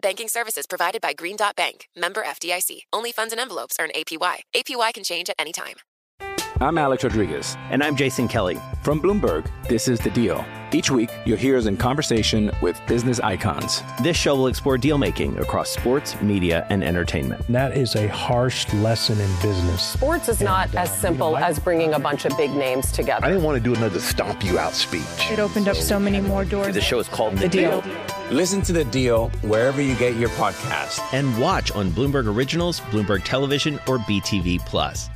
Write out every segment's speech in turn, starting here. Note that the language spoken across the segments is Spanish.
Banking services provided by Green Dot Bank, member FDIC. Only funds and envelopes earn APY. APY can change at any time. I'm Alex Rodriguez. And I'm Jason Kelly. From Bloomberg, this is The Deal. Each week, you'll hear us in conversation with business icons. This show will explore deal making across sports, media, and entertainment. That is a harsh lesson in business. Sports is not uh, as simple as bringing a bunch of big names together. I didn't want to do another stomp you out speech. It opened up so many more doors. The show is called The, deal. Listen to The Deal wherever you get your podcast. And watch on Bloomberg Originals, Bloomberg Television, or BTV Plus.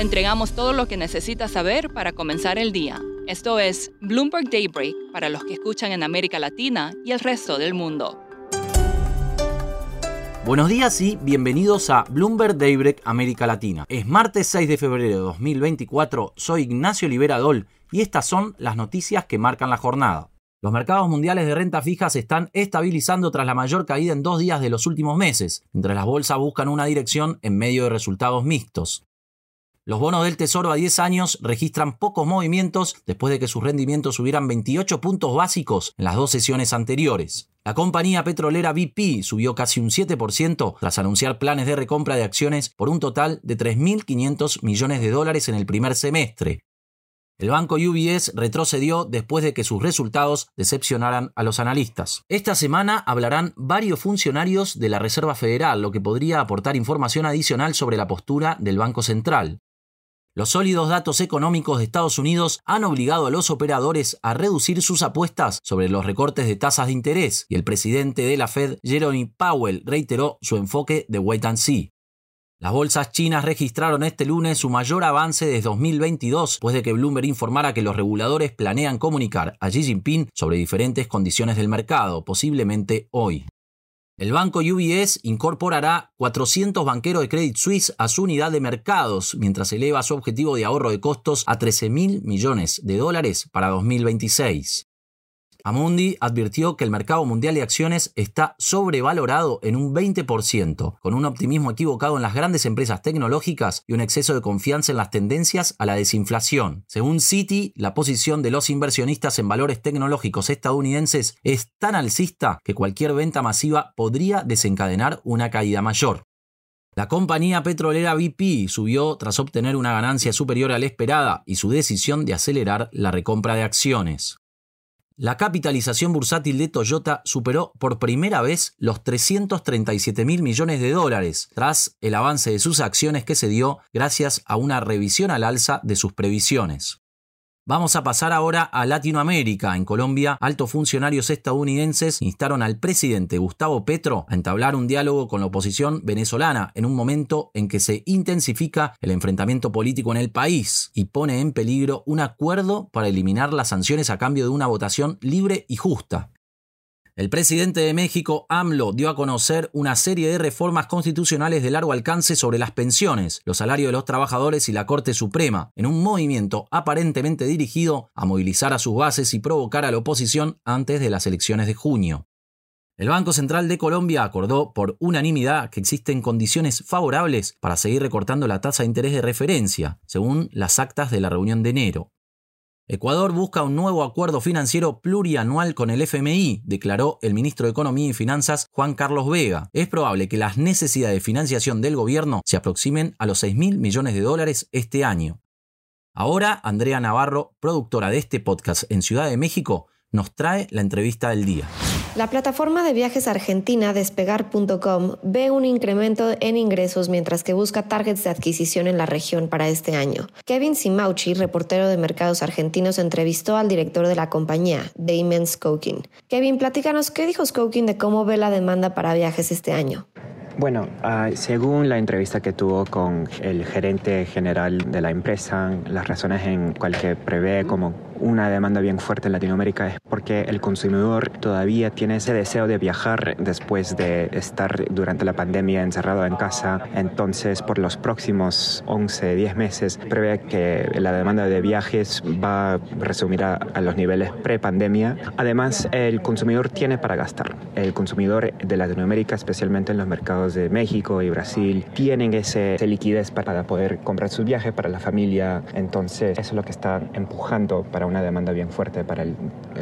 Le entregamos todo lo que necesita saber para comenzar el día. Esto es Bloomberg Daybreak para los que escuchan en América Latina y el resto del mundo. Buenos días y bienvenidos a Bloomberg Daybreak América Latina. Es martes 6 de febrero de 2024, soy Ignacio Liberadol y estas son las noticias que marcan la jornada. Los mercados mundiales de renta fija se están estabilizando tras la mayor caída en dos días de los últimos meses, mientras las bolsas buscan una dirección en medio de resultados mixtos. Los bonos del Tesoro a 10 años registran pocos movimientos después de que sus rendimientos subieran 28 puntos básicos en las dos sesiones anteriores. La compañía petrolera BP subió casi un 7% tras anunciar planes de recompra de acciones por un total de 3.500 millones de dólares en el primer semestre. El banco UBS retrocedió después de que sus resultados decepcionaran a los analistas. Esta semana hablarán varios funcionarios de la Reserva Federal, lo que podría aportar información adicional sobre la postura del Banco Central. Los sólidos datos económicos de Estados Unidos han obligado a los operadores a reducir sus apuestas sobre los recortes de tasas de interés y el presidente de la Fed, Jerome Powell, reiteró su enfoque de wait and see. Las bolsas chinas registraron este lunes su mayor avance desde 2022, después de que Bloomberg informara que los reguladores planean comunicar a Xi Jinping sobre diferentes condiciones del mercado, posiblemente hoy. El banco UBS incorporará 400 banqueros de Credit Suisse a su unidad de mercados, mientras eleva su objetivo de ahorro de costos a 13 mil millones de dólares para 2026. Amundi advirtió que el mercado mundial de acciones está sobrevalorado en un 20%, con un optimismo equivocado en las grandes empresas tecnológicas y un exceso de confianza en las tendencias a la desinflación. Según Citi, la posición de los inversionistas en valores tecnológicos estadounidenses es tan alcista que cualquier venta masiva podría desencadenar una caída mayor. La compañía petrolera BP subió tras obtener una ganancia superior a la esperada y su decisión de acelerar la recompra de acciones. La capitalización bursátil de Toyota superó por primera vez los 337 mil millones de dólares, tras el avance de sus acciones que se dio gracias a una revisión al alza de sus previsiones. Vamos a pasar ahora a Latinoamérica. En Colombia, altos funcionarios estadounidenses instaron al presidente Gustavo Petro a entablar un diálogo con la oposición venezolana en un momento en que se intensifica el enfrentamiento político en el país y pone en peligro un acuerdo para eliminar las sanciones a cambio de una votación libre y justa. El presidente de México, AMLO, dio a conocer una serie de reformas constitucionales de largo alcance sobre las pensiones, los salarios de los trabajadores y la Corte Suprema, en un movimiento aparentemente dirigido a movilizar a sus bases y provocar a la oposición antes de las elecciones de junio. El Banco Central de Colombia acordó por unanimidad que existen condiciones favorables para seguir recortando la tasa de interés de referencia, según las actas de la reunión de enero. Ecuador busca un nuevo acuerdo financiero plurianual con el FMI, declaró el ministro de Economía y Finanzas Juan Carlos Vega. Es probable que las necesidades de financiación del gobierno se aproximen a los 6 mil millones de dólares este año. Ahora, Andrea Navarro, productora de este podcast en Ciudad de México, nos trae la entrevista del día. La plataforma de viajes argentina despegar.com ve un incremento en ingresos mientras que busca targets de adquisición en la región para este año. Kevin Simauchi, reportero de mercados argentinos, entrevistó al director de la compañía, Damon Skokin. Kevin, platícanos qué dijo Skokin de cómo ve la demanda para viajes este año. Bueno, uh, según la entrevista que tuvo con el gerente general de la empresa, las razones en cual que prevé como una demanda bien fuerte en Latinoamérica es porque el consumidor todavía tiene ese deseo de viajar después de estar durante la pandemia encerrado en casa. Entonces, por los próximos 11, 10 meses, prevé que la demanda de viajes va a resumir a, los niveles pre-pandemia. Además, el consumidor tiene para gastar. El consumidor de Latinoamérica, especialmente en los mercados de México y Brasil, tienen ese, esa liquidez para poder comprar sus viajes para la familia. Entonces, eso es lo que está empujando para una demanda bien fuerte para el,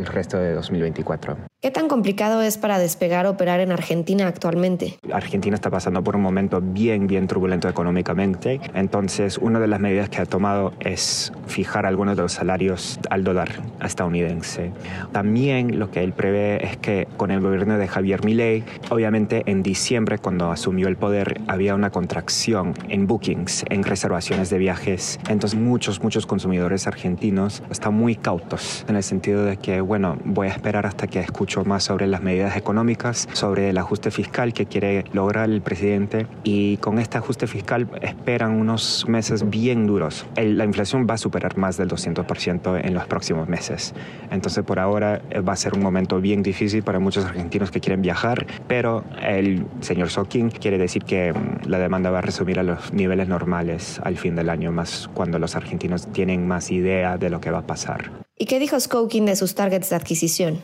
resto de 2024. ¿Qué tan complicado es para despegar operar en Argentina actualmente? Argentina está pasando por un momento bien, bien turbulento económicamente. Entonces, una de las medidas que ha tomado es fijar algunos de los salarios al dólar estadounidense. También lo que él prevé es que con el gobierno de Javier Milei, obviamente en diciembre, cuando asumió el poder, había una contracción en bookings, en reservaciones de viajes. Entonces, muchos, muchos consumidores argentinos están muy cautos en el sentido de que, bueno, voy a esperar hasta que escuche mucho más sobre las medidas económicas, sobre el ajuste fiscal que quiere lograr el presidente y con este ajuste fiscal esperan unos meses bien duros. la inflación va a superar más del 200% en los próximos meses. Entonces por ahora eh, va a ser un momento bien difícil para muchos argentinos que quieren viajar, pero el señor Sokin quiere decir que mm, la demanda va a resumir a los niveles normales al fin del año, más cuando los argentinos tienen más idea de lo que va a pasar. ¿Y qué dijo Skokin de sus targets de adquisición?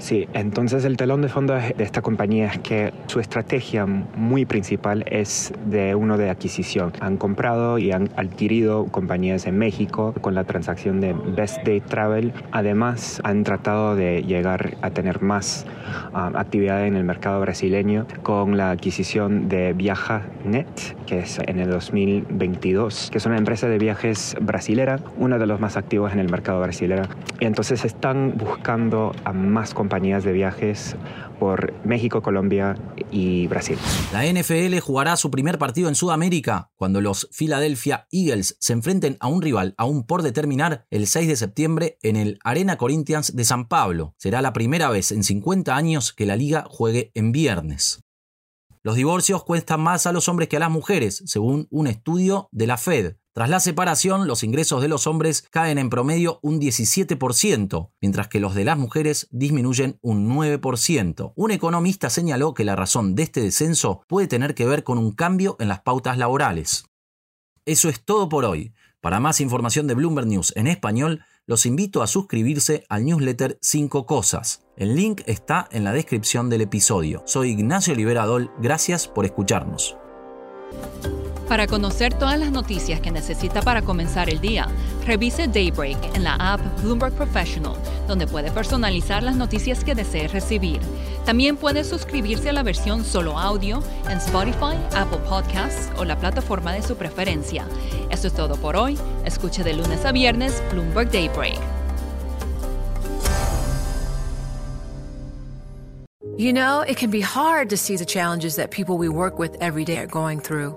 Sí, entonces el telón de fondo de esta compañía es que su estrategia muy principal es de uno de adquisición. Han comprado y han adquirido compañías en México con la transacción de Best Day Travel. Además, han tratado de llegar a tener más um, actividad en el mercado brasileño con la adquisición de ViajaNet, que es en el 2022, que es una empresa de viajes brasilera, uno de los más activos en el mercado brasilero. Y entonces están buscando a más compañías de viajes por México, Colombia y Brasil. La NFL jugará su primer partido en Sudamérica cuando los Philadelphia Eagles se enfrenten a un rival aún por determinar el 6 de septiembre en el Arena Corinthians de San Pablo. Será la primera vez en 50 años que la liga juegue en viernes. Los divorcios cuestan más a los hombres que a las mujeres, según un estudio de la Fed. Tras la separación, los ingresos de los hombres caen en promedio un 17%, mientras que los de las mujeres disminuyen un 9%. Un economista señaló que la razón de este descenso puede tener que ver con un cambio en las pautas laborales. Eso es todo por hoy. Para más información de Bloomberg News en español, los invito a suscribirse al newsletter 5 Cosas. El link está en la descripción del episodio. Soy Ignacio Liberadol, gracias por escucharnos. Para conocer todas las noticias que necesita para comenzar el día, revise Daybreak en la app Bloomberg Professional, donde puede personalizar las noticias que desee recibir. También puede suscribirse a la versión solo audio en Spotify, Apple Podcasts o la plataforma de su preferencia. Eso es todo por hoy. Escuche de lunes a viernes Bloomberg Daybreak. You know, it can be hard to see the challenges that people we work with every day are going through.